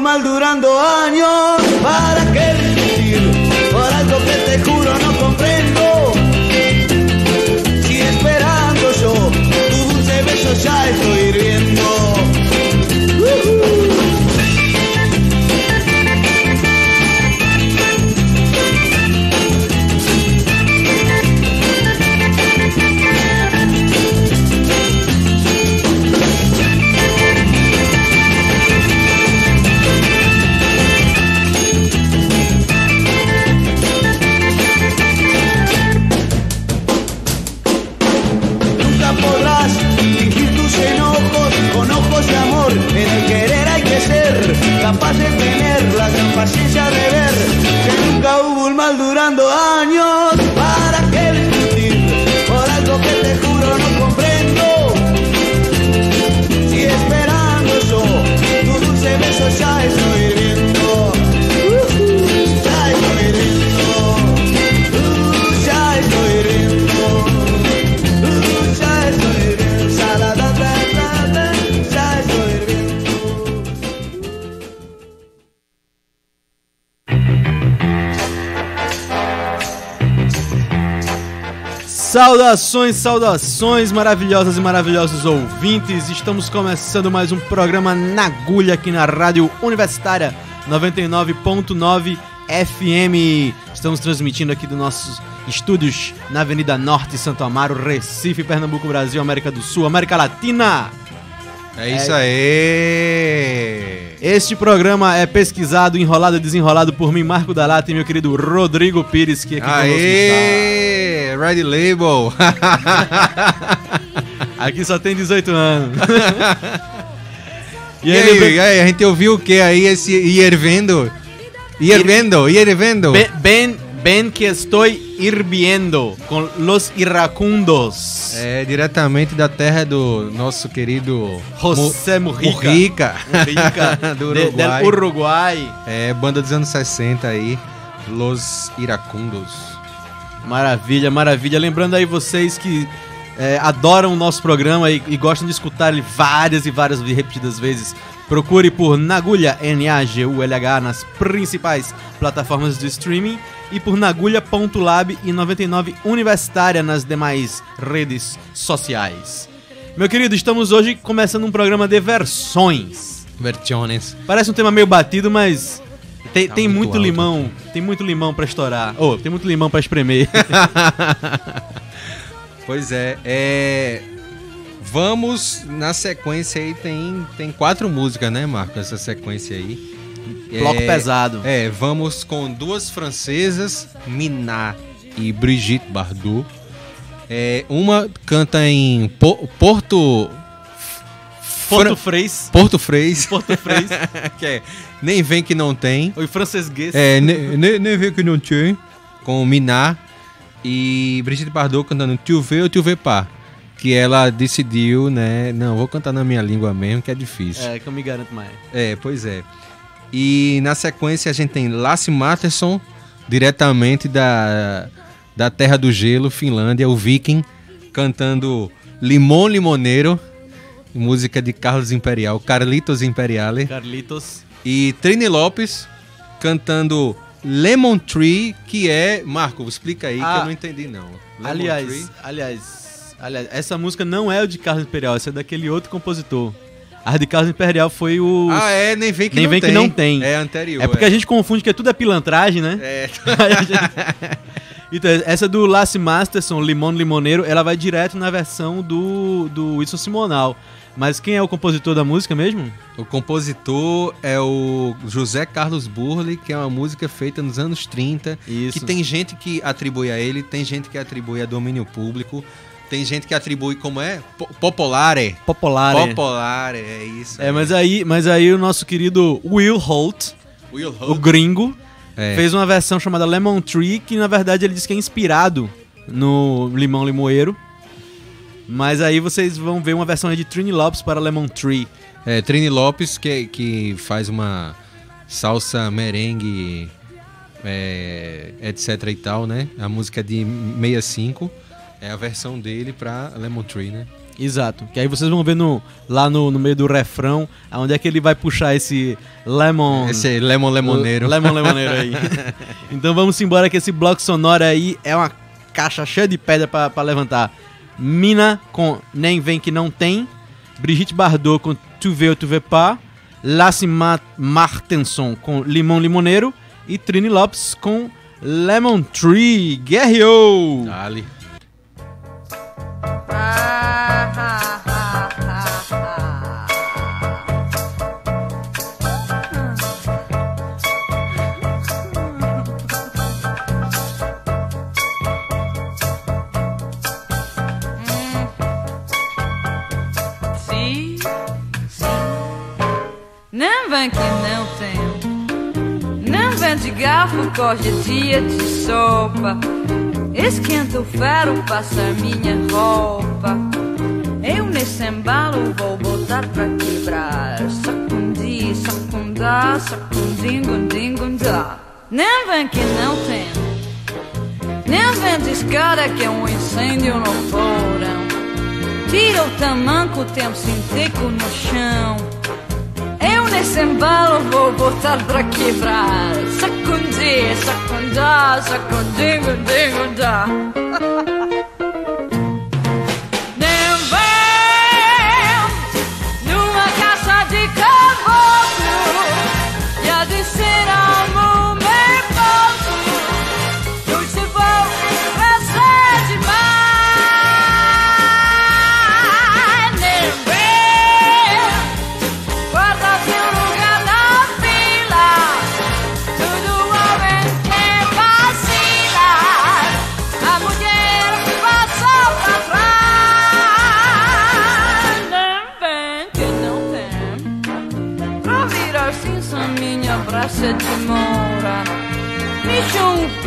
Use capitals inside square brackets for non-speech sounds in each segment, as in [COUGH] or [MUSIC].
Mal durando años Saudações, saudações, maravilhosas e maravilhosos ouvintes. Estamos começando mais um programa na agulha aqui na Rádio Universitária 99.9 FM. Estamos transmitindo aqui dos nossos estúdios na Avenida Norte, Santo Amaro, Recife, Pernambuco, Brasil, América do Sul, América Latina. É isso aí! Este programa é pesquisado, enrolado e desenrolado por mim, Marco Dalata e meu querido Rodrigo Pires, que aqui Aê! Red Label! [LAUGHS] aqui só tem 18 anos. e, aí, e, aí, aí, a gente ouviu o que aí, esse Iervendo? Iervendo, Iervendo. Ben, ben Ben que estou hirviendo com los iracundos. É, diretamente da terra do nosso querido José. Mujica. Mujica [LAUGHS] do Uruguai. De, Uruguai. É, banda dos anos 60 aí, Los Iracundos. Maravilha, maravilha. Lembrando aí vocês que é, adoram o nosso programa e, e, gostam de escutar ele várias e várias repetidas vezes, procure por Nagulha, N-A-G-U-L-H, nas principais plataformas de streaming e por nagulha.lab e 99 Universitária nas demais redes sociais. Meu querido, estamos hoje começando um programa de versões. Versiones. Parece um tema meio batido, mas tem, tá tem muito, muito limão, tem muito limão para estourar. Oh, tem muito limão para espremer. [LAUGHS] pois é, é Vamos na sequência aí tem tem quatro músicas, né, Marco? Essa sequência aí. Bloco é, pesado. É, vamos com duas francesas, Minat e Brigitte Bardot. É, uma canta em po Porto. Porto Freis. Porto Freis. Porto Freis. [LAUGHS] que é, nem vem que não tem. O francês É, nem, nem vem que não tem. Com Minat e Brigitte Bardot cantando Tu veux ou tu veux pas. Que ela decidiu, né? Não, vou cantar na minha língua mesmo, que é difícil. É, que eu me garanto mais. É, pois é. E na sequência a gente tem Lasse Matterson, diretamente da, da Terra do Gelo, Finlândia, o Viking, cantando Limão Limoneiro, música de Carlos Imperial, Carlitos Imperiale. Carlitos. E Trini Lopes cantando Lemon Tree, que é. Marco, explica aí que Ah. eu não entendi, não. Lemon aliás, Tree. aliás, aliás, essa música não é o de Carlos Imperial, essa é daquele outro compositor. A de Carlos Imperial foi o. Ah, é, nem vem que, Nem não, vem que tem. não tem. É anterior. é porque a gente confunde que tudo é pilantragem, né? É. [LAUGHS] Gente- então, essa do Lasse Masterson, Limão Limoneiro, ela vai direto na versão do, do Wilson Simonal. Mas quem é o compositor da música mesmo? O compositor é o José Carlos Burle, que é uma música feita nos anos 30. Isso. Que tem gente que atribui a ele, tem gente que atribui a domínio público, tem gente que atribui como é? Po- Popolare. Popular. é. Popolare, é isso. É, mas aí, mas aí o nosso querido Will Holt, Will o Holt. gringo, É. fez uma versão chamada Lemon Tree, que na verdade ele diz que é inspirado no Limão Limoeiro. Mas aí vocês vão ver uma versão de Trini Lopes para Lemon Tree. É, Trini Lopes, que, que faz uma salsa merengue, é, etc e tal, né? A música é de 65 é a versão dele pra Lemon Tree, né? Exato. Que aí vocês vão ver no, lá no, no meio do refrão, aonde é que ele vai puxar esse Lemon... Esse Lemon Lemoneiro. Lemon Lemoneiro aí. [LAUGHS] [LAUGHS] então vamos embora que esse bloco sonoro aí é uma caixa cheia de pedra pra, pra levantar. Mina com Nem Vem Que Não Tem. Brigitte Bardot com Tu Veux ou Tu Veux Pas. Lasse Ma Martenson com Limão Limoneiro. E Trini Lopes com Lemon Tree. Guerreou! Dali. Dia de sopa. Esquenta o ferro, passa minha roupa. Eu nesse embalo vou botar pra quebrar. Sacundi, sacundá, sacundingundingundá. Não vem que não tem. Não vem escada que é um incêndio no porão. Tira o tamanco, tem um sinteco no chão. Eu nesse embalo vou botar pra quebrar. Sacundi, sacundá, sacundingo, dingo, dá.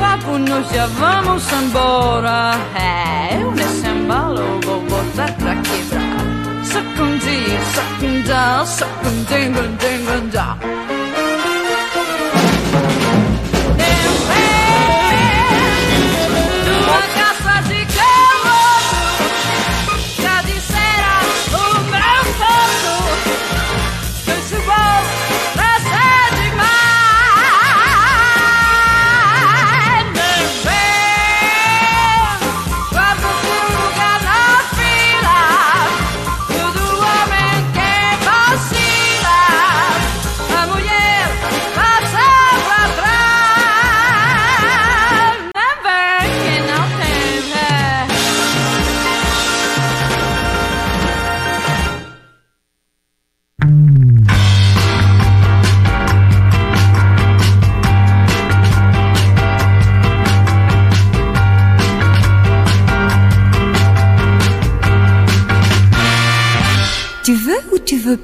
pa puños vamos embora É eh, un desembalo, vou botar pra quebrar Sacundir, sacundar, sacundir, gundir, gundar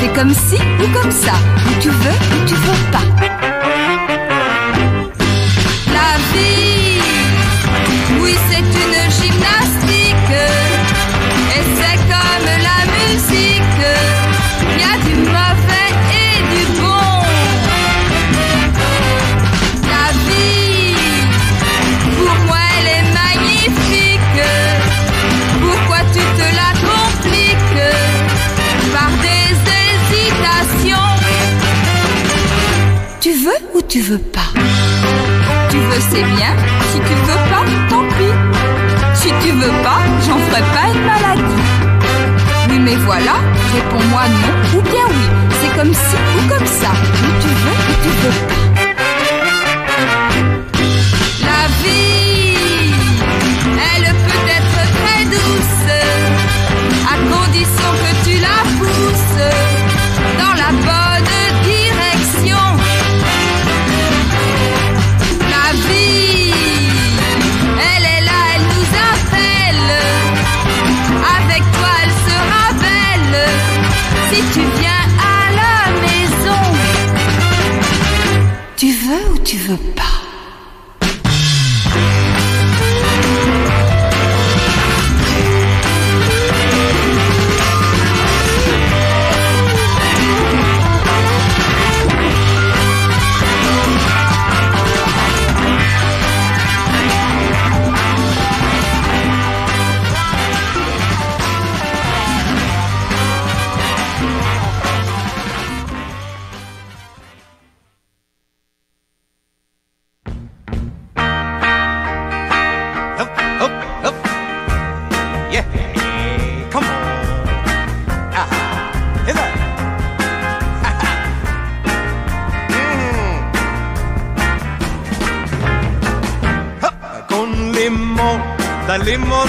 C'est comme ci ou comme ça. Ou tu veux ou tu veux pas. Veux pas Tu veux, c'est bien. Si tu veux pas, tant pis. Si tu veux pas, j'en ferai pas une maladie. Oui, mais voilà, réponds-moi non ou bien oui. C'est comme ci ou comme ça. Ou tu veux ou tu veux pas. La vie, elle peut être très douce, à condition veux pas.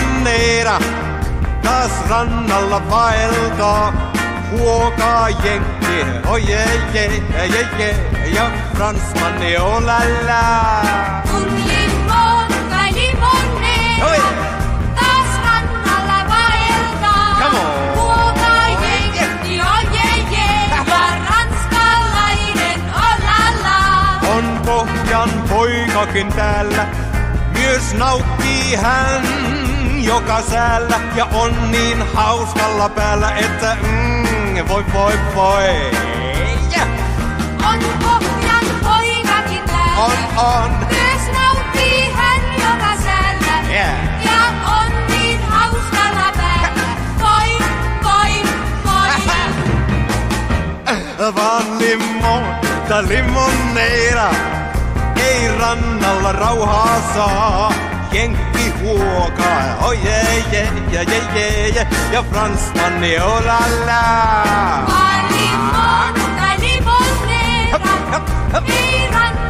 Limonera, taas rannalla vaeltaa. Huokaa jenkki, oi je, je, je, je, ja fransmanni, oh la la. Un limon tai limonera. Oi. Taas rannalla vaeltaa. Come on. Huoka jenkki, oh je. Ja ranskalainen, oh la la. On pohjan poikakin täällä, myös nauttii hän joka säällä ja on niin hauskalla päällä, että mm, voi voi voi. Yeah. On pohjan poikakin täällä. On on. Myös nauttii hän joka säällä. Yeah. Ja on niin hauskalla päällä. Voi, voi, voi. [LAUGHS] Vaan limonta limonneera, ei rannalla rauhaa saa. Jenkki Oh yeah, yeah, yeah, yeah, yeah, yeah. yeah, France i oh la la. Har i morgen, der Iran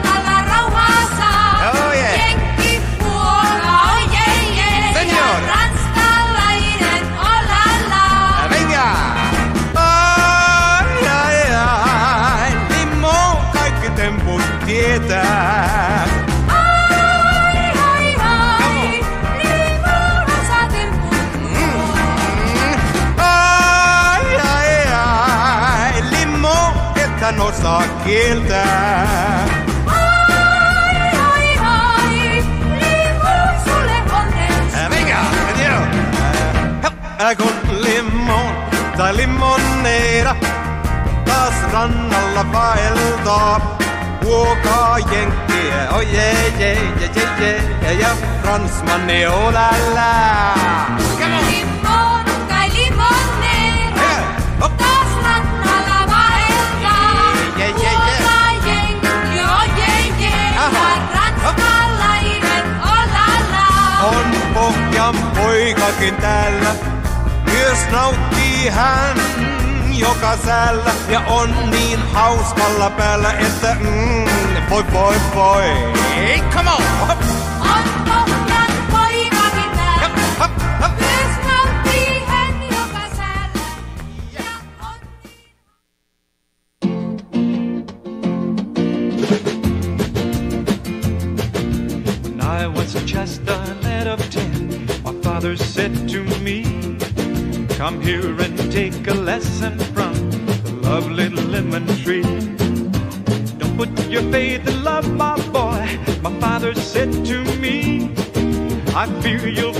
szakértel. Con limon, da limonera, da strana alla va il dop. Åka jänke, oj yeah, yeah, yeah, yeah, yeah, yeah, fransman är oh la la. Come. Pohjan poikakin täällä, myös nauttii hän joka säällä. Ja on niin hauskalla päällä, että mm, voi voi voi. Come On said to me, Come here and take a lesson from the lovely lemon tree. Don't put your faith in love, my boy, my father said to me. I fear you'll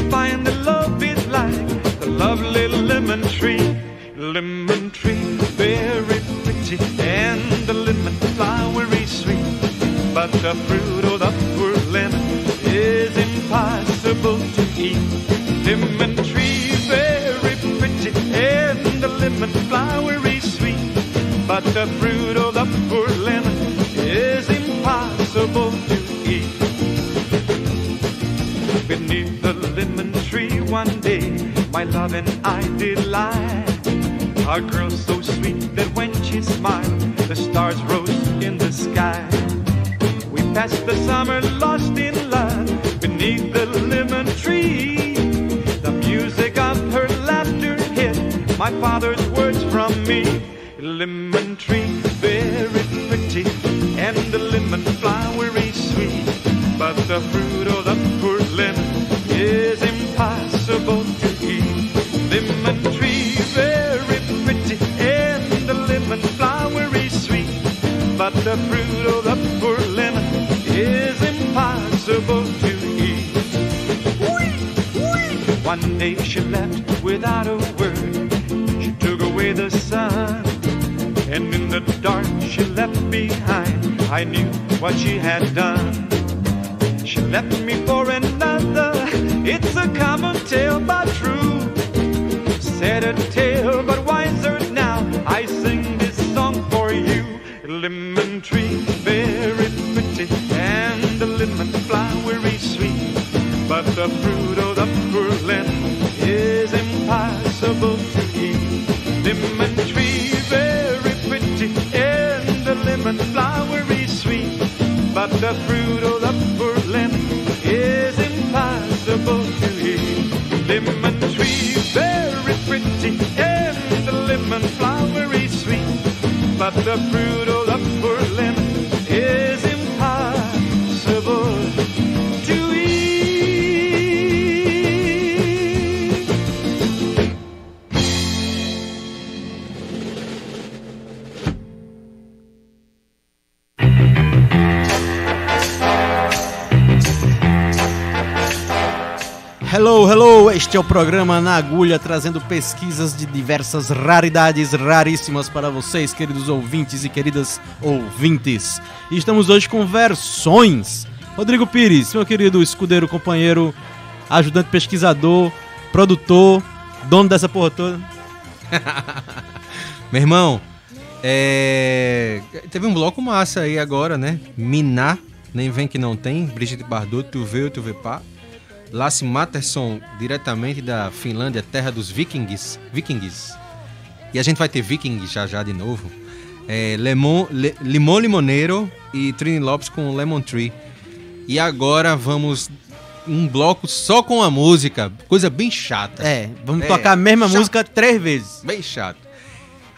summer lost in love beneath the lemon tree. The music of her laughter hid my father's words from me. Lemon tree, very pretty, and the lemon flowery sweet. But the fruit of the poor lemon is impossible to eat. Lemon tree, very pretty, and the lemon flowery sweet. But the fruit of One day she left without a word. She took away the sun. And in the dark she left behind. I knew what she had done. She left me for another. It's a common tale, but true. Said a tale, but wiser now. I sing this song for you. Lemon tree, very pretty, and the lemon flowery sweet. But the fruit But the fruit of the poor lemon is impossible to eat. Lemon tree, very pretty, and the lemon flowery sweet. But the fruit Hello, hello! Este é o programa Na Agulha, trazendo pesquisas de diversas raridades raríssimas para vocês, queridos ouvintes e queridas ouvintes. E estamos hoje com versões. Rodrigo Pires, meu querido escudeiro, companheiro, ajudante pesquisador, produtor, dono dessa porra toda. [LAUGHS] Meu irmão, é... teve um bloco massa aí agora, né? Miná, nem vem que não tem. Brigitte Bardot, tu vê, tu vê pá. Lasse Matterson, diretamente da Finlândia, terra dos vikings. Vikings. E a gente vai ter vikings já já de novo. É, Lemon, Le- Limão Limoneiro e Trini Lopes com Lemon Tree. E agora vamos um bloco só com a música, coisa bem chata. É, vamos É, tocar a mesma chato. música três vezes. Bem chato.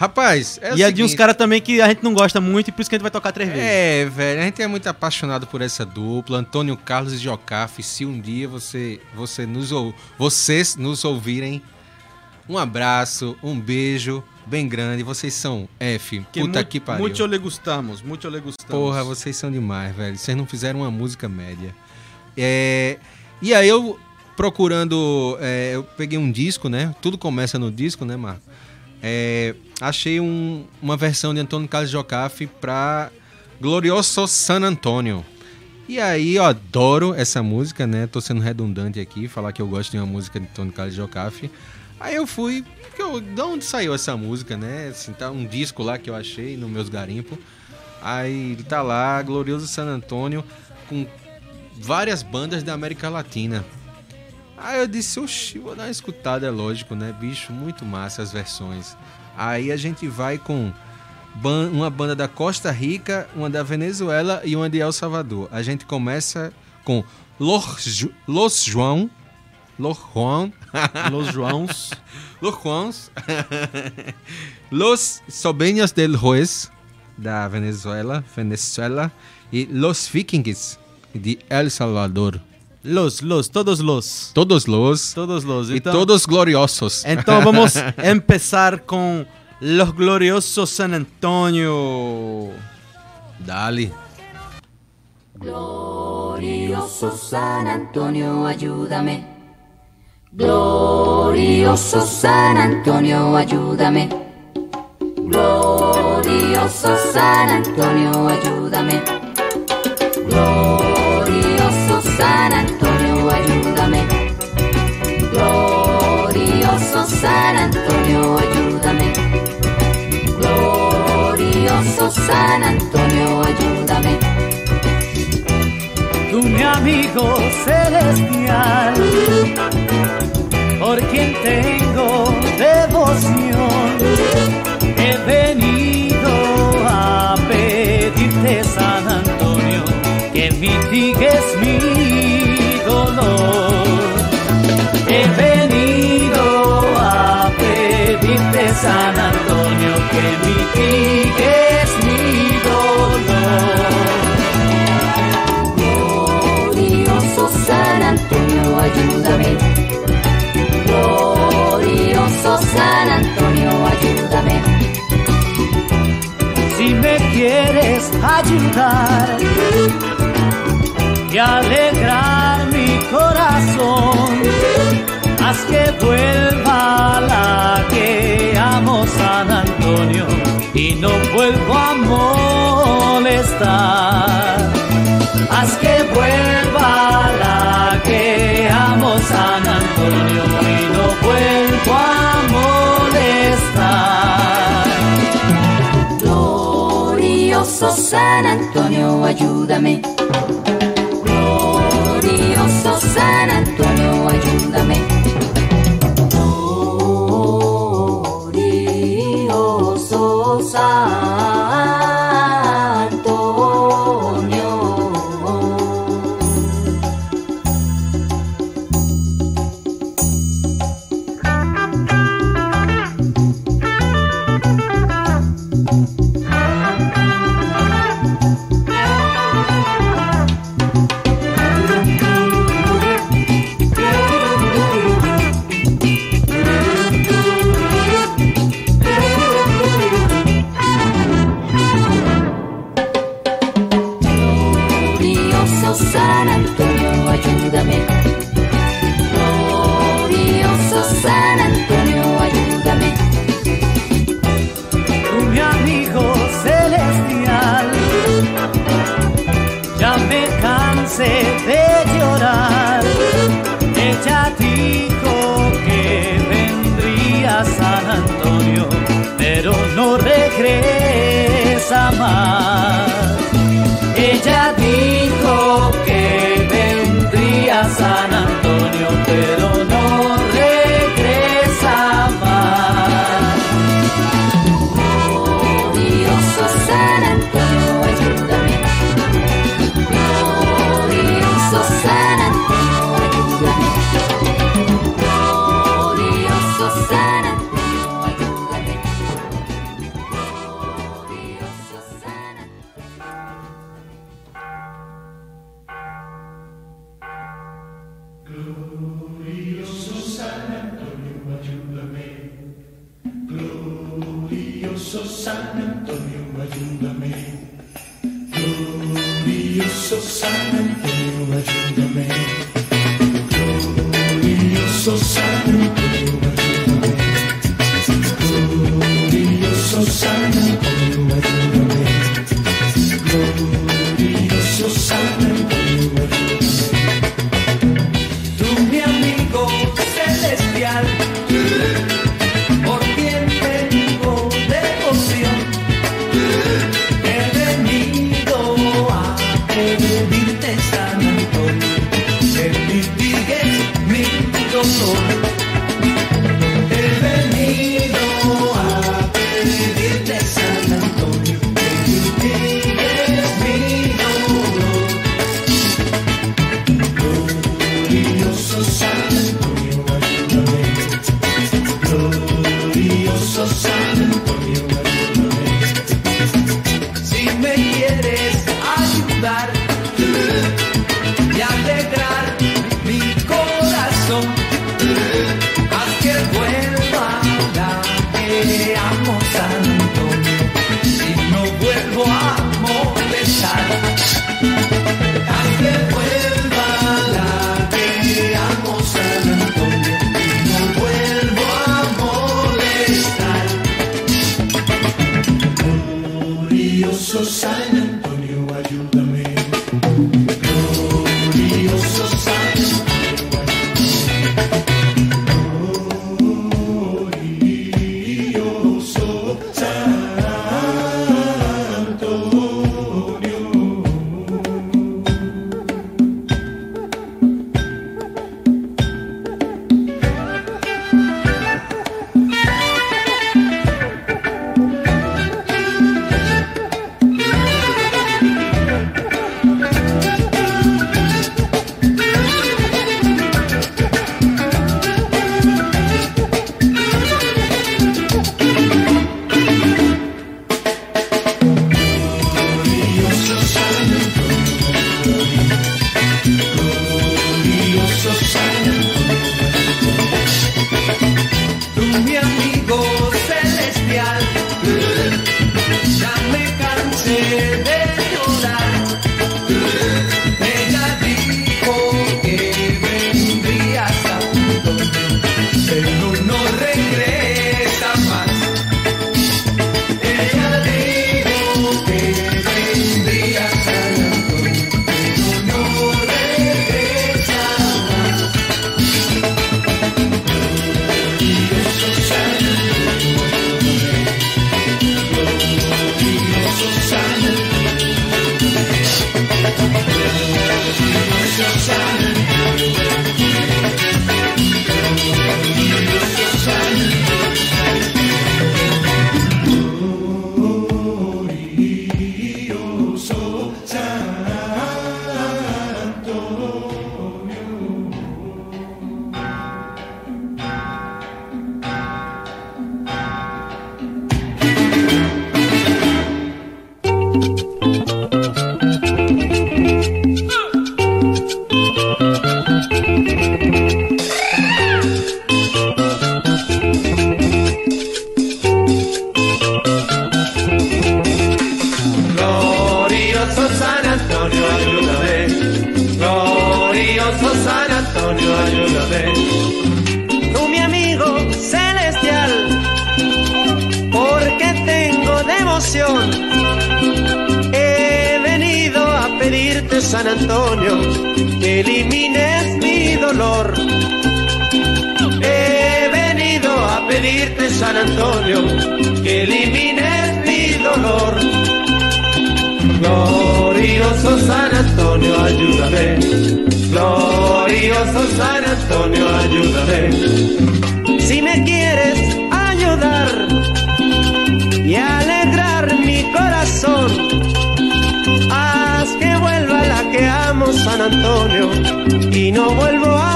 Rapaz, é o e a de uns seguinte- caras também que a gente não gosta muito e por isso que a gente vai tocar três vezes. É, velho, a gente é muito apaixonado por essa dupla, Antônio Carlos e Jocafe. Se um dia você, você nos ou, vocês nos ouvirem, um abraço, um beijo bem grande. Vocês são F, Que puta mu- que pariu. Muito le gustamos, muito le gustamos. Porra, vocês são demais, velho. Vocês não fizeram uma música média. É, e aí eu procurando, é, eu peguei um disco, né? Tudo começa no disco, né, Marco? É, achei um- uma versão de Antônio Carlos Jocafe pra Glorioso San Antônio. E aí eu adoro essa música, né? Tô sendo redundante aqui, falar que eu gosto de uma música de Antônio Carlos Jocafe. Aí eu fui, eu, de onde saiu essa música, né? Assim, tá um disco lá que eu achei no meus garimpos. Aí tá lá, Glorioso San Antônio, com várias bandas da América Latina. Aí eu disse, oxi, vou dar uma escutada, é lógico, né? Bicho, muito massa as versões. Aí a gente vai com ban- uma banda da Costa Rica, uma da Venezuela e uma de El Salvador. A gente começa com Los, Los João, Los Juan, Los Joãos. [LAUGHS] Los Juans, Los [LAUGHS] Sobrinhos del Juez, da Venezuela, Venezuela, e Los Vikings, de El Salvador. Los, los, todos los. Todos los Todos los. Então, todos gloriosos. então vamos [LAUGHS] empezar com Los Gloriosos San Antonio. Dale. Glorioso San Antonio, ayúdame. Glorioso San Antonio, ayúdame. Glorioso San Antonio, ayúdame. San Antonio, ayúdame. tú mi amigo celestial, por quien tengo devoción, he venido a pedirte San Antonio que mitigues mi dolor. He venido a pedirte San Antonio que mitigues ayúdame. Glorioso San Antonio, ayúdame. Si me quieres ayudar y alegrar mi corazón, haz que vuelva la que amo San Antonio y no vuelvo a molestar. Haz que vuelva la que amo San Antonio y no vuelvo a molestar. Glorioso San Antonio, ayúdame. Glorioso San Antonio, quieres ayudar y alegrar.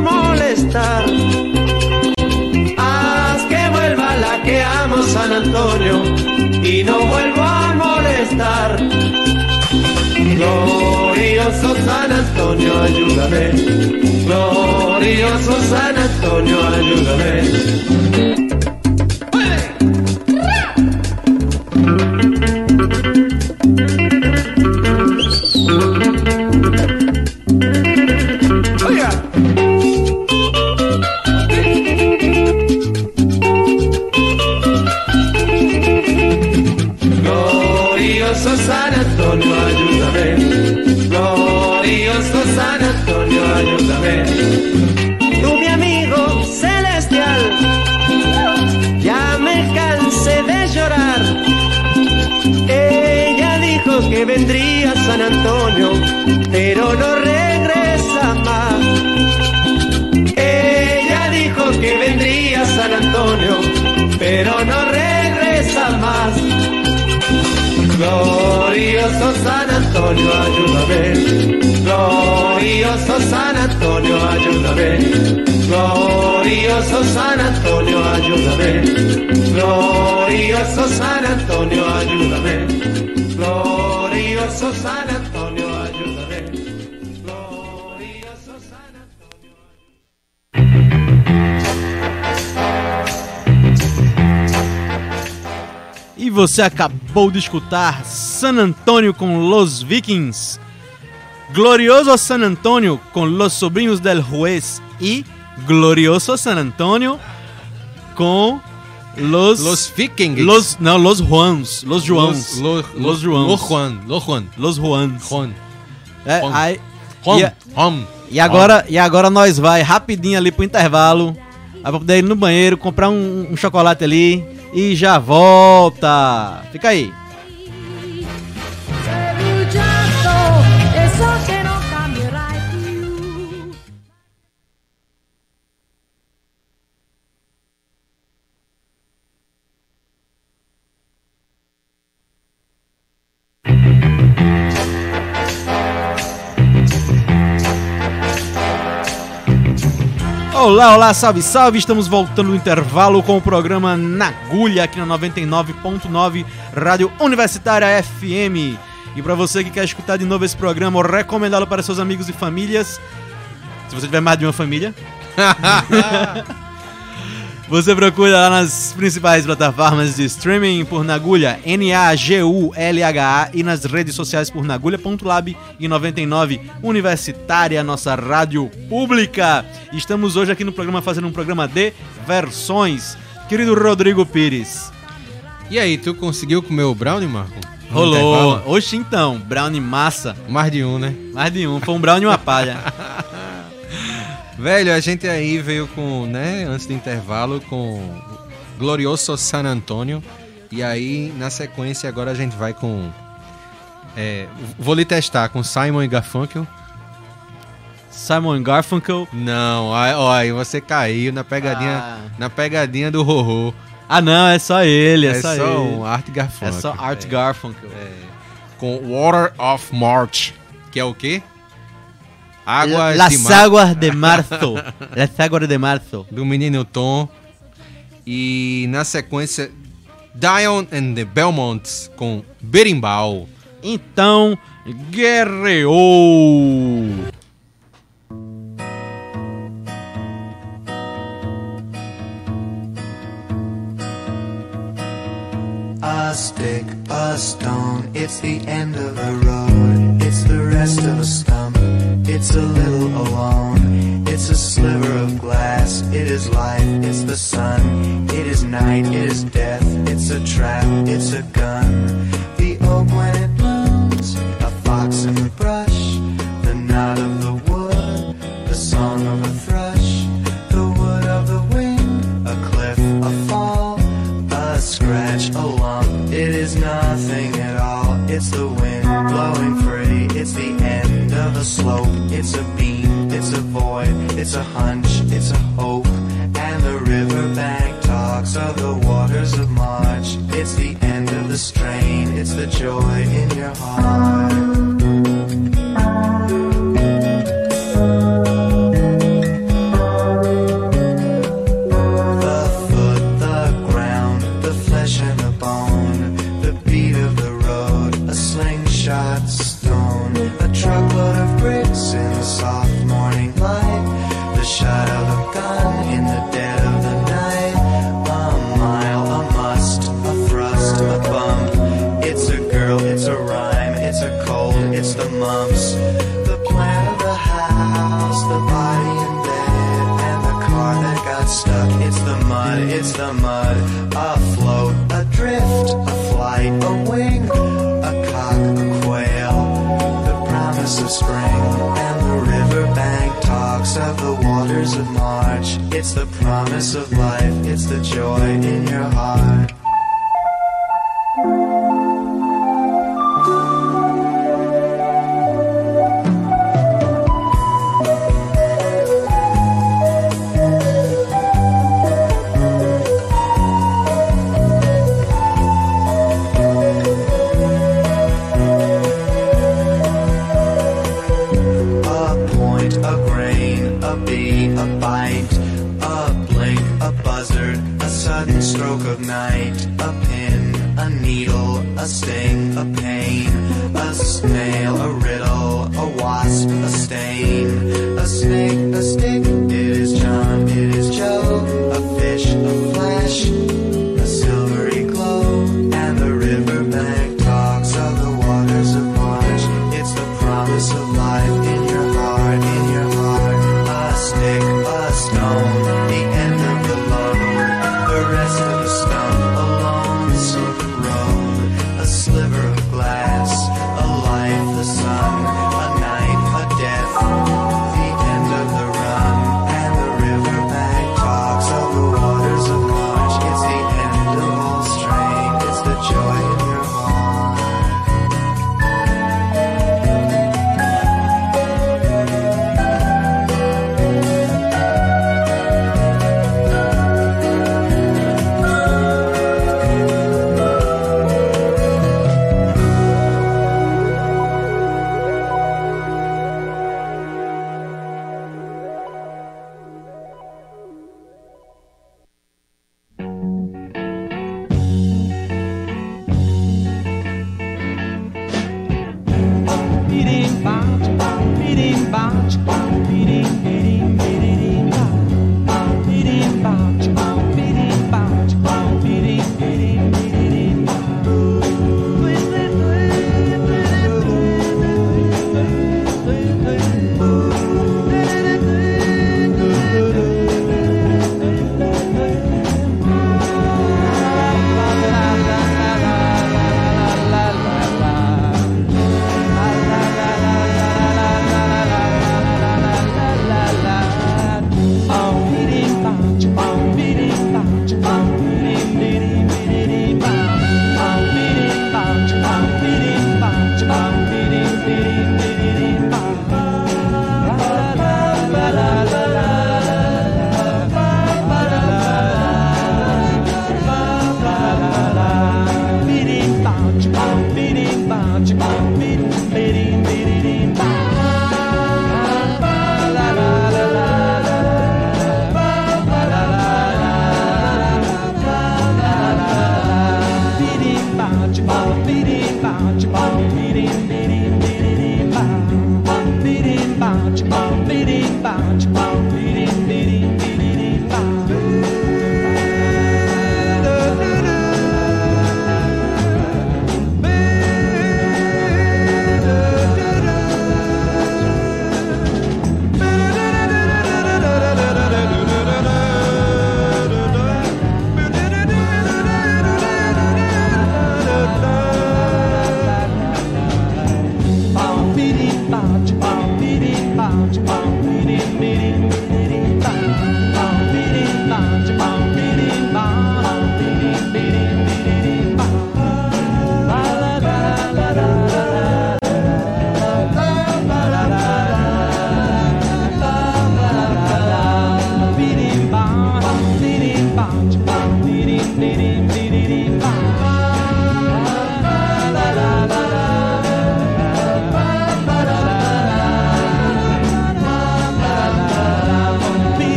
molestar. Haz que vuelva la que amo San Antonio y no vuelvo a molestar. Glorioso San Antonio, ayúdame. Glorioso San Antonio, ayúdame. glorioso San Antonio, ayúdame. Glorioso San Antonio, ayúdame. Glorioso San Antonio, ayúdame. Glorioso San Antonio, ayúdame. Glorioso San Antonio. Ayúdame. E você acabou de escutar San Antonio com Los Vikings, Glorioso San Antonio con los sobrinos del juez y Glorioso San Antonio con los Los Vikings. los no los Juans, los Juans, Los, los, los Juans, Los Juan. Los Juan. los Juans. Juan. É, Juan. aí- Juan. e, Juan. e agora e agora nós vai rapidinho ali pro intervalo, aí pra poder ir no banheiro comprar um, um chocolate ali e já volta. Fica aí. Olá, olá, salve, salve! Estamos voltando no intervalo com o programa Na Agulha aqui na 99.9 Rádio Universitária FM. E para você que quer escutar de novo esse programa, ou recomendá-lo para seus amigos e famílias, se você tiver mais de uma família, [LAUGHS] você procura lá nas principais plataformas de streaming por Nagulha, N-A-G-U-L-H-A, e nas redes sociais por Nagulha.lab e 99 Universitária, nossa rádio pública. Estamos hoje aqui no programa fazendo um programa de versões. Querido Rodrigo Pires. E aí, tu conseguiu comer o brownie, Marco? Rolou. Hoje então, brownie massa. Mais de um, né? Mais de um. Foi um brownie e uma palha. [LAUGHS] Velho, a gente aí veio com, né, antes do intervalo, com Glorioso San Antonio. E aí, na sequência, agora a gente vai com. é, vou lhe testar com Simon e Garfunkel. Simon Garfunkel. Não, aí, você caiu na pegadinha, Ah. na pegadinha do Rorô. Ah não, é só ele, é, É só, só ele. um Art É Garfunkel. só Art É, Garfunkel. Com Water of March, que é o quê? Água Las de mar Aguas de Marzo. [LAUGHS] Las Aguas de Marzo. do menino Tom. E na sequência, Dion and the Belmonts com Berimbau. Então, guerreou! A stick, a stone, it's the end of the road. It's the rest of a stump, it's a little alone. It's a sliver of glass, it is life, it's the sun. It is night, it is death, it's a trap, it's a gun. The oak when it blooms, a fox in the brush, the knot of the wood, the song of a thrush, the wood of the wing, a cliff, a fall, a scratch, a lump. It is nothing at all. It's the wind blowing free. It's the a slope. It's a beam. It's a void. It's a hunch. It's a hope. And the riverbank talks of the waters of March. It's the end of the strain. It's the joy in your heart. It's the mumps, the plan of the house, the body in bed, and the car that got stuck. It's the mud, it's the mud. Afloat, adrift, a flight, a wing, a cock, a quail. The promise of spring, and the riverbank talks of the waters of March. It's the promise of life, it's the joy in your heart. A sting,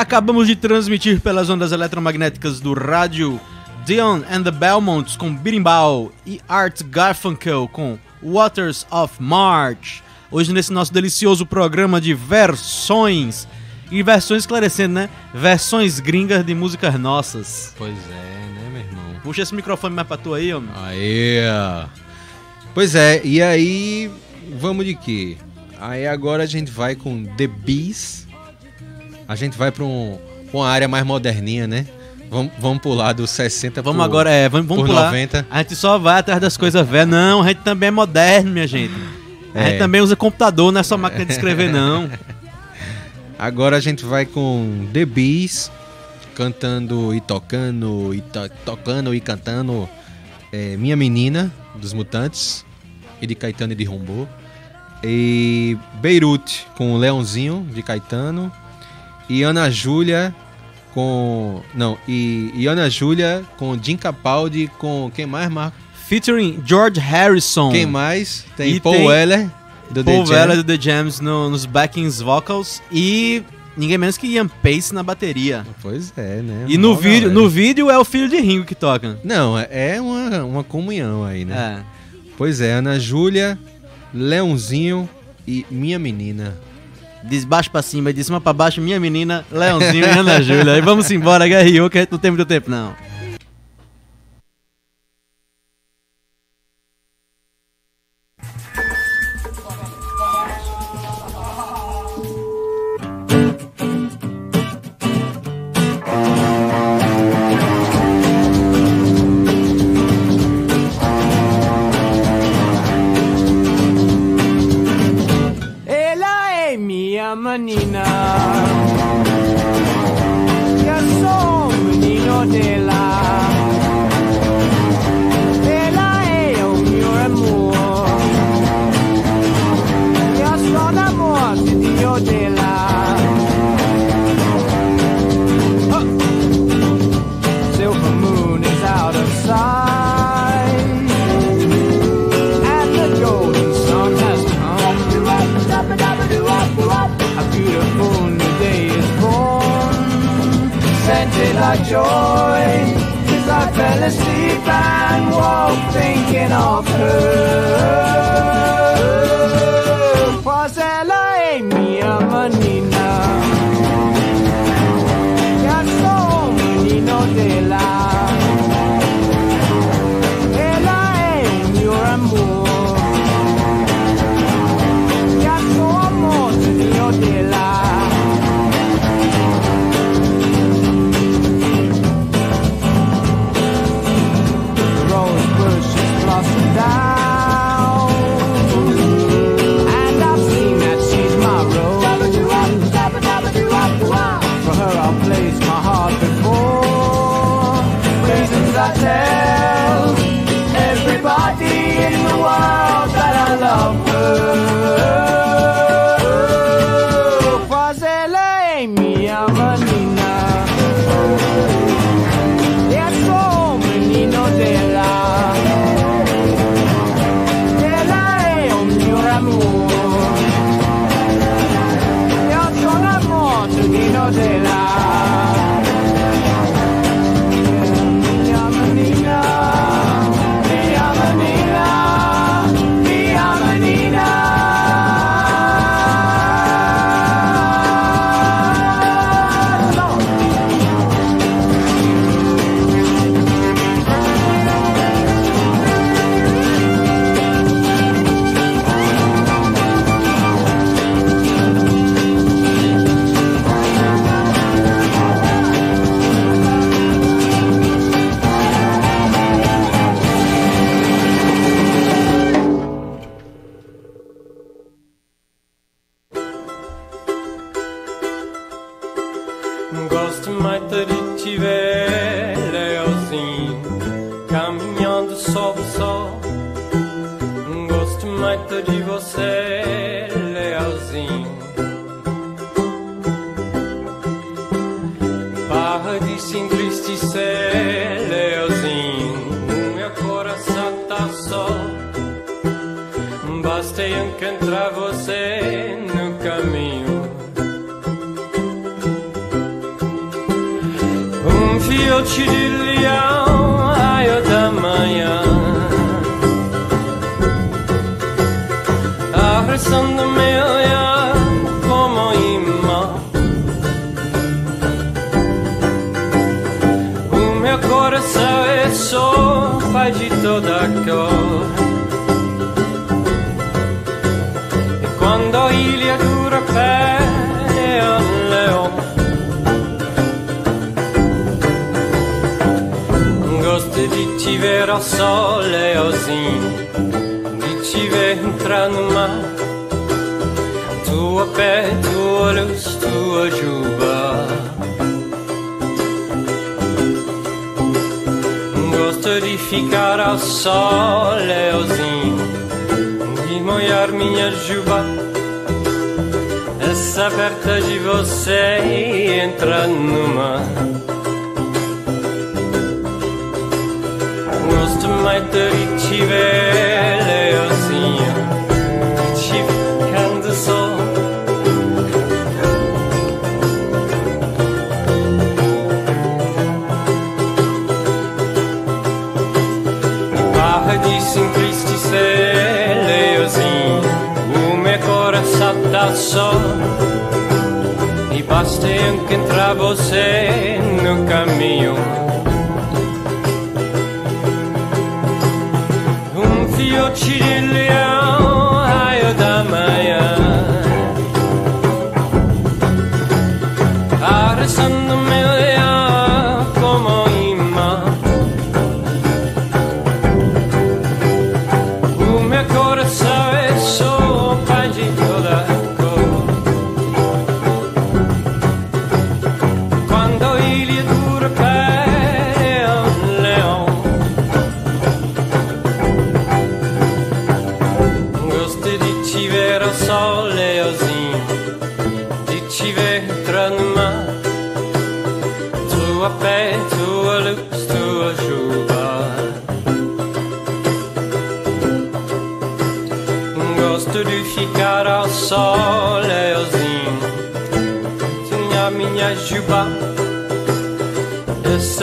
acabamos de transmitir pelas ondas eletromagnéticas do rádio Dion and the Belmonts com Birimbau e Art Garfunkel com Waters of March. Hoje nesse nosso delicioso programa de versões e versões esclarecendo, né? Versões gringas de músicas nossas. Pois é, né, meu irmão? Puxa esse microfone mais pra tu aí, homem. Aê! Pois é, e aí vamos de quê? Aí agora a gente vai com The Bees. A gente vai pra, um, uma área mais moderninha, né? Vamos, vamos pular dos 60 Vamos pro- agora, é, vamos, vamos por pular. 90. A gente só vai atrás das coisas velhas. Não, a gente também é moderno, minha gente. A É. gente também usa computador, não é só máquina de escrever, não. [LAUGHS] Agora a gente vai com The Bees cantando e tocando e to- tocando e cantando é, Minha Menina dos Mutantes e de Caetano e de Rombô e Beirute com o Leãozinho de Caetano e Ana Júlia com. Não, e, e Ana Júlia com Jim Capaldi com. Quem mais, Marco? Featuring George Harrison. Quem mais? Tem e Paul tem Weller do Paul The Weller do The Jams no, nos backings vocals e ninguém menos que Ian Pace na bateria. Pois é, né? E no vídeo, no vídeo é o filho de Ringo que toca. Não, é, é uma, uma comunhão aí, né? É. Pois é, Ana Júlia, Leãozinho e Minha Menina de baixo pra cima e de cima pra baixo, minha menina, Leãozinho e Ana Júlia. E vamos embora, HRU, que a gente não tem muito tempo, não. menina. Io sono menino della. Della e un mio amore. Io sono l'amore di joy. Cause I fell asleep and woke thinking of her. gosto de ficar ao sol, Leozinho, de molhar minha juba. Essa perto de você e entra numa. Gosto mais de te ver. e basta encontrar você no caminho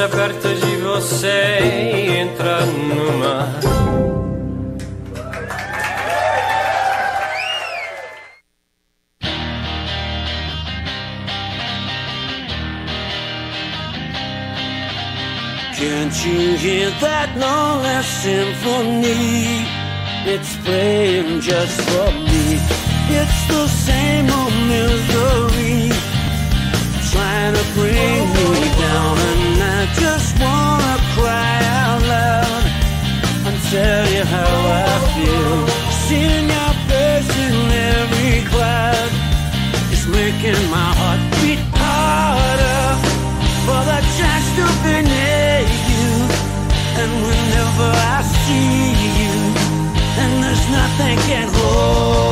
aperta de você entra mar. Can't you hear that lonely symphony? It's playing just for me. It's the same old misery, trying to bring me I just wanna cry out loud and tell you how I feel. Seeing your face in every cloud is making my heart beat harder for the chance to be near you. And whenever I see you, and there's nothing can hold.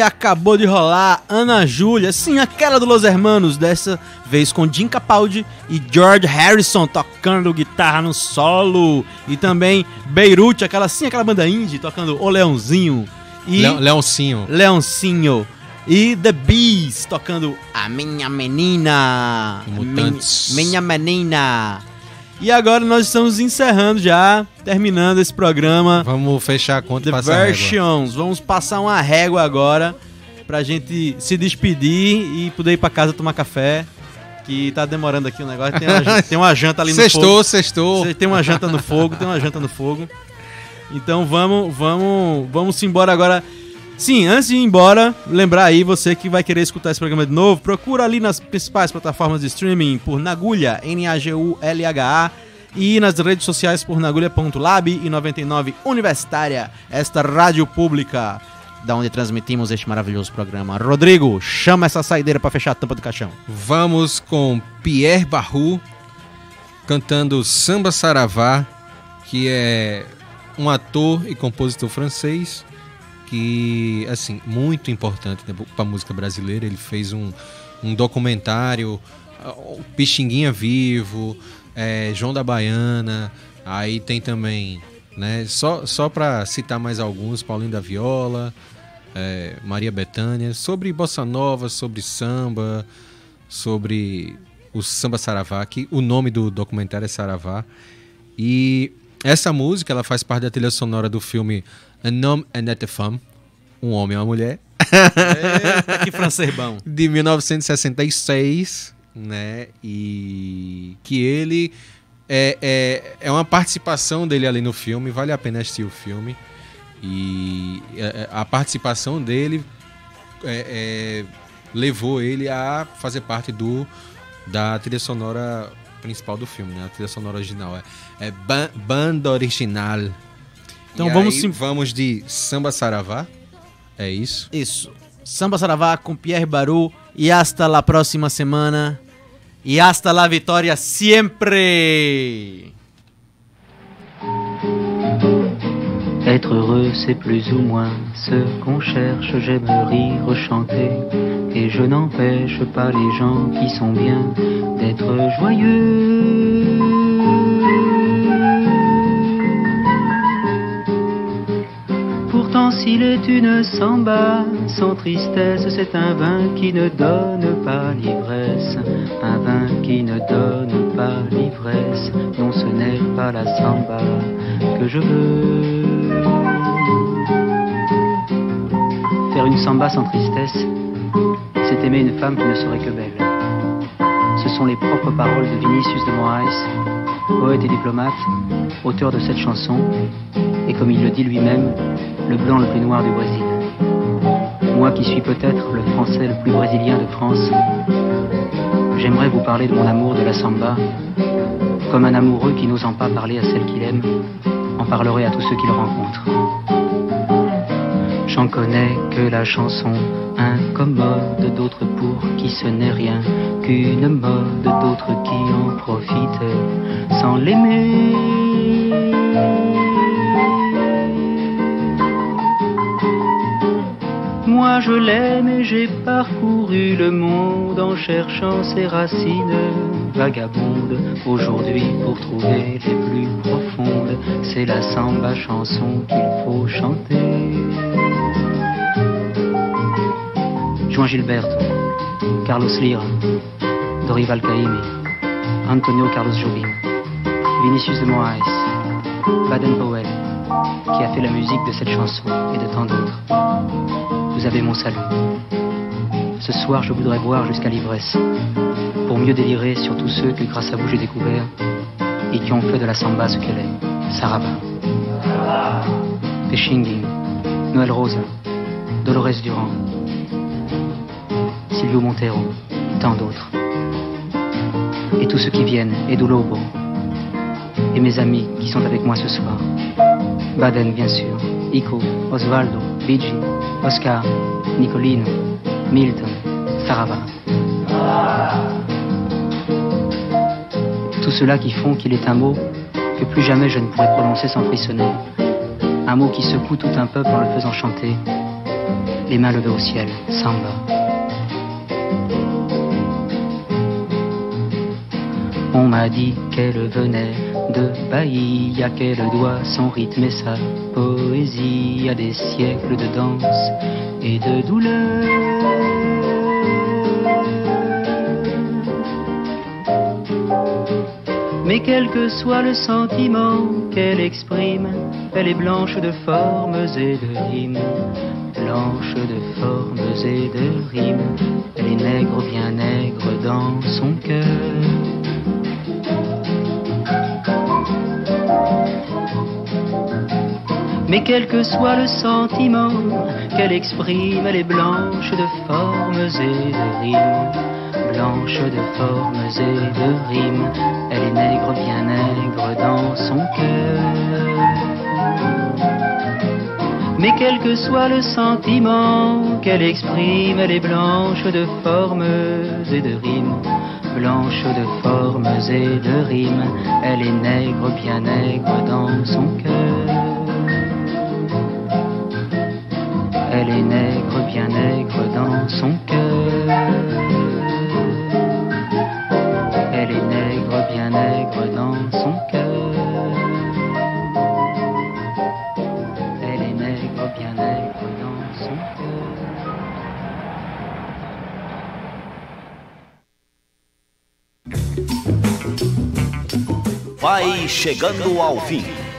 Acabou de rolar Ana Júlia, sim, aquela do Los Hermanos, dessa vez com Jim Capaldi e George Harrison tocando guitarra no solo. E também Beirute, aquela sim, aquela banda indie tocando O Leãozinho. E Leoncinho. Leoncinho. E The Bees tocando A Minha Menina. Mutantes. Minha, minha Menina. E agora nós estamos encerrando já, terminando esse programa. Vamos fechar a conta e The passar a régua. Versions. Vamos passar uma régua agora pra gente se despedir e poder ir pra casa tomar café. Que tá demorando aqui o negócio. Tem uma, tem uma janta ali no Sextou, fogo. sextou. Cê- Tem uma janta no fogo, tem uma janta no fogo. Então vamos, vamos, vamos embora agora. Sim, antes de ir embora, lembrar aí você que vai querer escutar esse programa de novo, procura ali nas principais plataformas de streaming por Nagulha, N-A-G-U-L-H-A, e nas redes sociais por nagulha.lab e 99 Universitária, esta rádio pública, da onde transmitimos este maravilhoso programa. Rodrigo, chama essa saideira pra fechar a tampa do caixão. Vamos com Pierre Barrou cantando Samba Saravá, que é um ator e compositor francês que, assim, muito importante para a música brasileira. Ele fez um, um documentário, o Pixinguinha Vivo, é, João da Baiana, aí tem também, né, só, só para citar mais alguns, Paulinho da Viola, é, Maria Bethânia, sobre bossa nova, sobre samba, sobre o samba saravá, que o nome do documentário é Saravá. E essa música ela faz parte da trilha sonora do filme Un homme et une femme, um homem e uma mulher, Eita, que francês bom. [LAUGHS] de 1966, né? E que ele é, é, é uma participação dele ali no filme, vale a pena assistir o filme. E é, é, a participação dele é, é, levou ele a fazer parte do da trilha sonora principal do filme, né? A trilha sonora original é, é ban- banda original. Então E vamos aí sim- vamos de samba saravá. É isso. Isso. Samba Saravá com Pierre Baru. E hasta la próxima semana. E hasta la vitória sempre! Être heureux, c'est plus ou moins ce qu'on cherche. J'aime rire, chanter, et je n'empêche pas les gens qui sont bien d'être joyeux. S'il est une samba sans tristesse, c'est un vin qui ne donne pas l'ivresse. Un vin qui ne donne pas l'ivresse. Non, ce n'est pas la samba que je veux. Faire une samba sans tristesse, c'est aimer une femme qui ne serait que belle. Ce sont les propres paroles de Vinicius de Moraes, poète et diplomate, auteur de cette chanson, et comme il le dit lui-même, le blanc le plus noir du Brésil. Moi qui suis peut-être le français le plus brésilien de France, j'aimerais vous parler de mon amour de la samba, comme un amoureux qui n'osant pas parler à celle qu'il aime, en parlerait à tous ceux qu'il rencontre. J'en connais que la chanson incommode, d'autres pour qui ce n'est rien qu'une mode, d'autres qui en profitent sans l'aimer. Moi je l'aime et j'ai parcouru le monde en cherchant ses racines vagabondes. Aujourd'hui pour trouver les plus profondes, c'est la samba chanson qu'il faut chanter. Juan Gilberto, Carlos Lira, Dorival Caymmi, Antonio Carlos Jobim, Vinicius de Moraes, Baden Powell, qui a fait la musique de cette chanson et de tant d'autres. Vous avez mon salut. Ce soir, je voudrais boire jusqu'à l'ivresse, pour mieux délirer sur tous ceux que grâce à vous j'ai découvert et qui ont fait de la samba ce qu'elle est. Saraba, Pechinging, Noël Rosa, Dolores Durand, Silvio Montero, tant d'autres. Et tous ceux qui viennent, Edu Lobo, et mes amis qui sont avec moi ce soir. Baden, bien sûr, Ico, Osvaldo, Bigi, Oscar, Nicolino, Milton, Sarava. Tous ceux-là qui font qu'il est un mot que plus jamais je ne pourrai prononcer sans frissonner. Un mot qui secoue tout un peuple en le faisant chanter. les mains levées au ciel, samba. On m'a dit qu'elle venait de Bahia, qu'elle doit son rythme et sa poésie à des siècles de danse et de douleur. Mais quel que soit le sentiment qu'elle exprime, elle est blanche de formes et de rimes. Blanche de formes et de rimes, elle est nègre, bien nègre dans son cœur. Mais quel que soit le sentiment qu'elle exprime, elle est blanche de formes et de rimes. Blanche de formes et de rimes, elle est nègre, bien nègre dans son cœur. Mais quel que soit le sentiment qu'elle exprime, elle est blanche de formes et de rimes. Blanche de formes et de rimes, elle est nègre, bien nègre dans son cœur. Elle est nègre, bien nègre dans son cœur. Elle est nègre, bien nègre dans son cœur. Elle est nègre, bien nègre dans son cœur. Vai chegando ao fim.